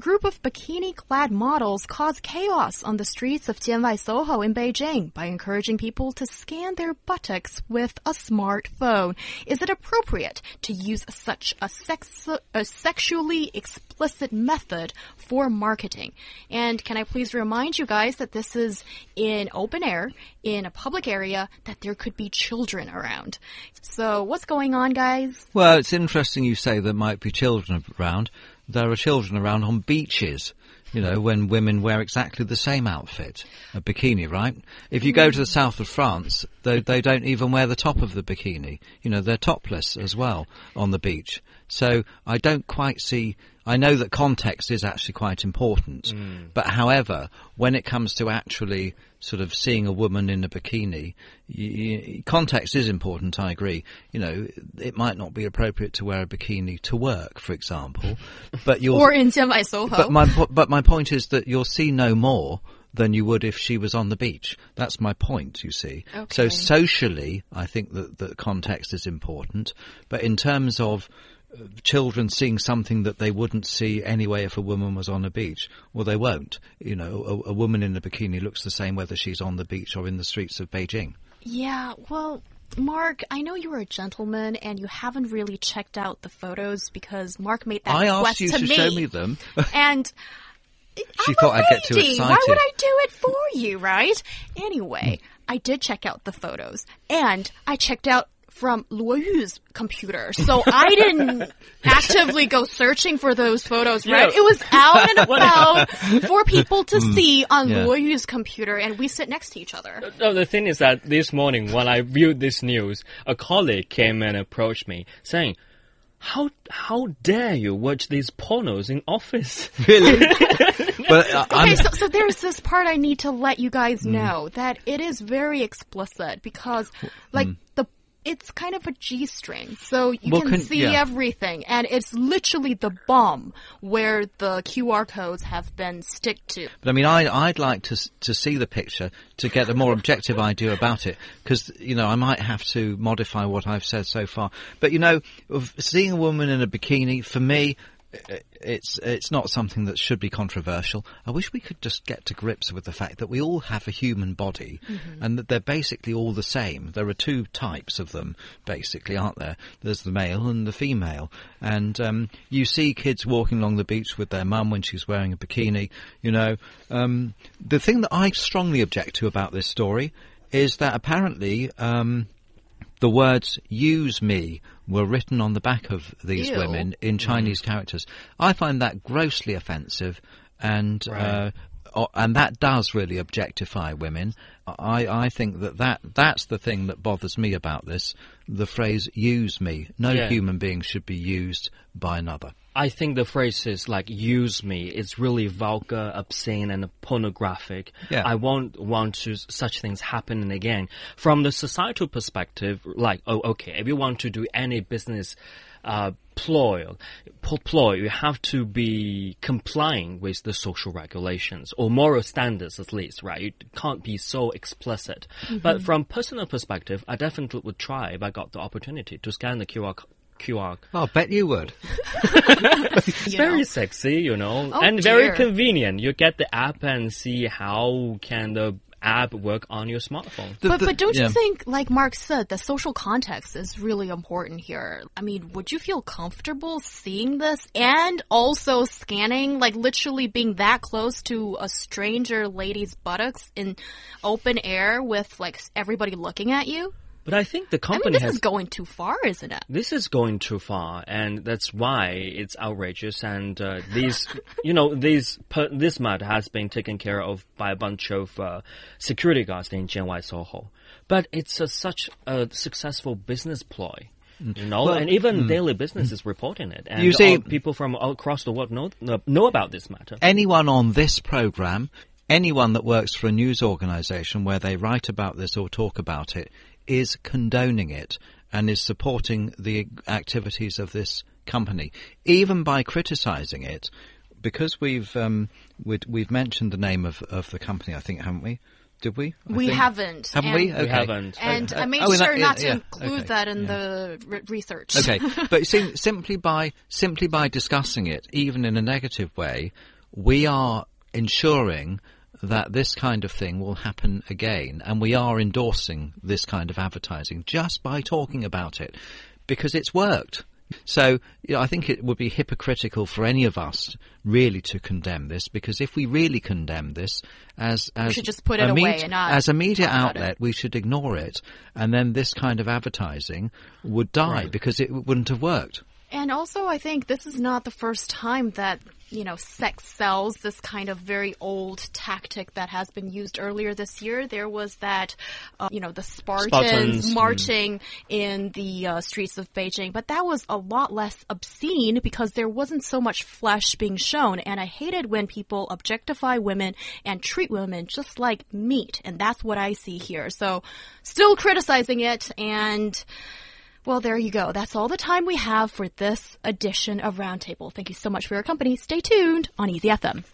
Group of bikini clad models caused chaos on the streets of Jianwai Soho in Beijing by encouraging people to scan their buttocks with a smartphone. Is it appropriate to use such a, sex a sexually explicit method for marketing? And can I please remind you guys that this is in open air, in a public area, that there could be children around. So what's going on, guys? Well, it's interesting you say there might be children around there are children around on beaches. You know, when women wear exactly the same outfit, a bikini, right? If you go mm-hmm. to the south of France, they, they don't even wear the top of the bikini. You know, they're topless as well on the beach. So I don't quite see. I know that context is actually quite important, mm. but however, when it comes to actually sort of seeing a woman in a bikini, you, you, context is important. I agree. You know, it might not be appropriate to wear a bikini to work, for example, but you're or in Jianwai Soho. But my but my point is that you'll see no more than you would if she was on the beach. That's my point, you see. Okay. So socially, I think that the context is important, but in terms of children seeing something that they wouldn't see anyway if a woman was on a beach. Well, they won't. You know, a, a, woman in a bikini looks the same whether she's on the beach or in the streets of Beijing. Yeah, well, Mark, I know you are a gentleman and you haven't really checked out the photos because Mark made that I asked you to, to me. show me them. and she I'm thought I'd get too excited. Why would I do it for you, right? Anyway, hmm. I did check out the photos and I checked out from Luo Yu's computer. So I didn't actively go searching for those photos, right? Yeah. It was out and about for people to mm. see on yeah. Luo Yu's computer and we sit next to each other. No, the thing is that this morning when I viewed this news, a colleague came and approached me saying, how how dare you watch these pornos in office? Really? but uh, okay, so, so there's this part I need to let you guys mm. know mm. that it is very explicit because, like, mm. the it's kind of a G string, so you well, can, can, see yeah. everything, and it's literally the bum where the QR codes have been stick to. But I mean, I I'd like to to see the picture to get a more objective idea about it, because you know I might have to modify what I've said so far. But you know, seeing a woman in a bikini for me, it's it's not something that should be controversial. I wish we could just get to grips with the fact that we all have a human body mm-hmm. and that they're basically all the same. There are two types of them, basically, aren't there? There's the male and the female, and um, you see kids walking along the beach with their mum when she's wearing a bikini. You know, um, the thing that I strongly object to about this story is that apparently. Um, the words use me were written on the back of these Ew. women in mm. Chinese mm. characters. I find that grossly offensive and right. uh, and that does really objectify women. I, I think that, that that's the thing that bothers me about this. The phrase use me. No yeah. human being should be used by another. I think the phrases like use me is really vulgar, obscene, and pornographic. Yeah. I won't want to such things happening again. From the societal perspective, like, oh, okay, if you want to do any business, uh, ploy, ploy, you have to be complying with the social regulations or moral standards at least, right? You can't be so explicit. Mm -hmm. But from personal perspective, I definitely would try if I got the opportunity to scan the QR QR. Oh, I bet you would. it's very know. sexy, you know, oh, and dear. very convenient. You get the app and see how can the app work on your smartphone. The, but, but don't yeah. you think, like Mark said, the social context is really important here? I mean, would you feel comfortable seeing this and also scanning, like literally being that close to a stranger lady's buttocks in open air with like everybody looking at you? But I think the company I mean, this has, is going too far, isn't it? This is going too far, and that's why it's outrageous. And uh, these, you know, these this matter has been taken care of by a bunch of uh, security guards in Jianwai Soho. But it's a, such a successful business ploy. Mm. You know, well, and even mm, daily business mm. is reporting it. And you see, people from across the world know know about this matter. Anyone on this program, anyone that works for a news organisation where they write about this or talk about it, is condoning it and is supporting the activities of this company, even by criticising it, because we've um, we've mentioned the name of, of the company, I think, haven't we? Did we? I We think- haven't. Haven't and, we? Okay. haven't. And Uh, I made oh, in that- sure not yeah, to yeah, include okay, that in yeah. the re- research. Okay, but sim- simply by simply by discussing it, even in a negative way, we are ensuring that this kind of thing will happen again, and we are endorsing this kind of advertising just by talking about it because it's worked. So you know, I think it would be hypocritical for any of us really to condemn this because if we really condemn this as as just put a it away med- as a media outlet, we should ignore it, and then this kind of advertising would die because it wouldn't have worked. And also, I think this is not the first time that, you know, sex sells this kind of very old tactic that has been used earlier this year. There was that, uh, you know, the Spartans, Spartans, mm. marching in the uh, streets of Beijing, but that was a lot less obscene because there wasn't so much flesh being shown. And I hated when people objectify women and treat women just like meat. And that's what I see here. So, still criticizing it and. Well, there you go. That's all the time we have for this edition of Roundtable. Thank you so much for your company. Stay tuned on EZFM.